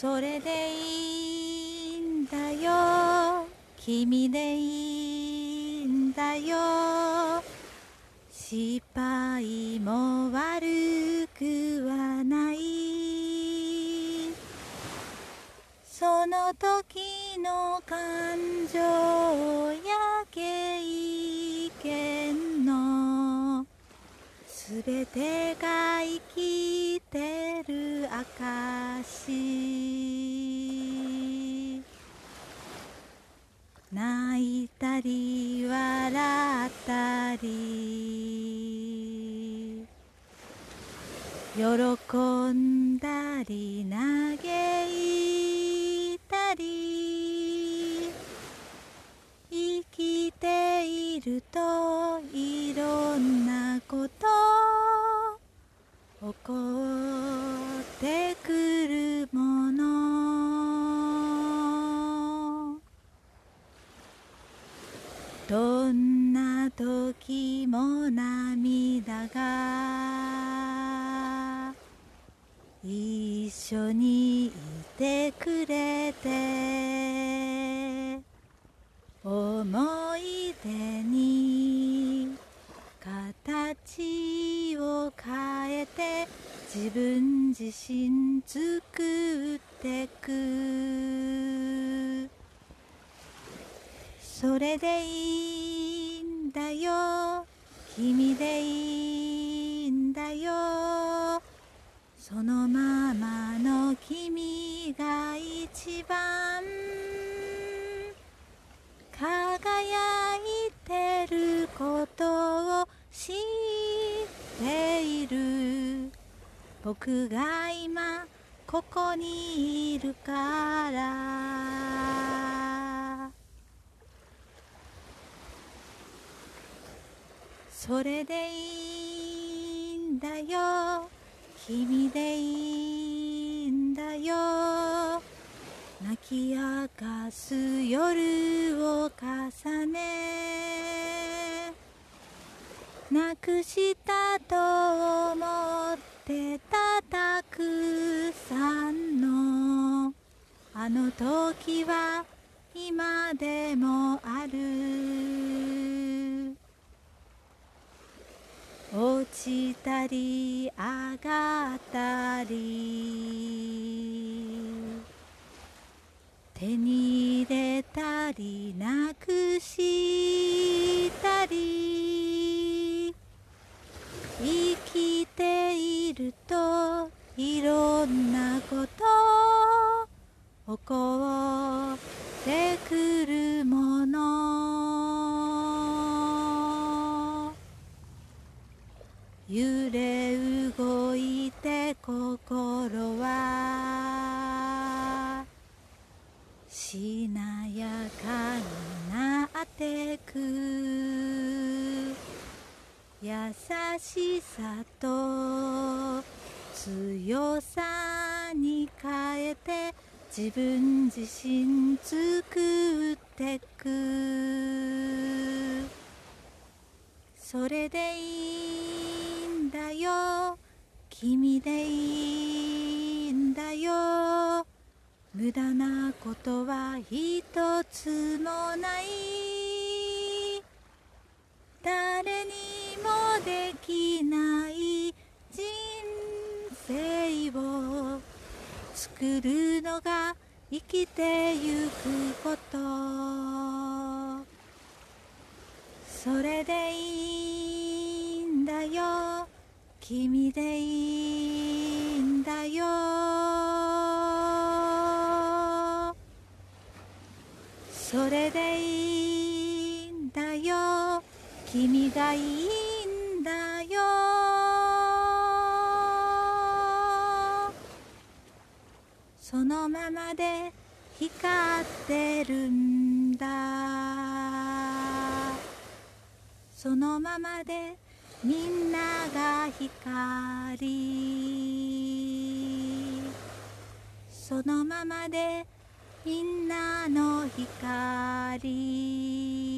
それでいいんだよ。君でいいんだよ。失敗も悪くはない。その時の感情や経験のすべてが生きてる証泣いたり笑ったり喜んだり嘆いたり生きているといろんなこと起こってくるもの。どんな時も涙が一緒にいてくれて思い出自分自身作ってく。それでいいんだよ。君でいいんだよ。そのままの君が一番。輝いてることを知っている。僕が今ここにいるから。それでいいんだよ。君でいいんだよ。泣き明かす夜を重ね。なくしたと思っあの時は今でもある。落ちたり上がったり。手に入れたりなくしたり。生きているといろんなこと。起こってくるもの。揺れ動いて心はしなやかになってく。優しさと強さに変えて自分自身作ってく。それでいいんだよ。君でいいんだよ。無駄なことは一つもない。誰にもできない。人生を作るのが生きてゆくこと。それでいいんだよ。君でいいんだよ。それでいいんだよ。君がいいそのままで光ってるんだ。そのままでみんなが光そのままでみんなの光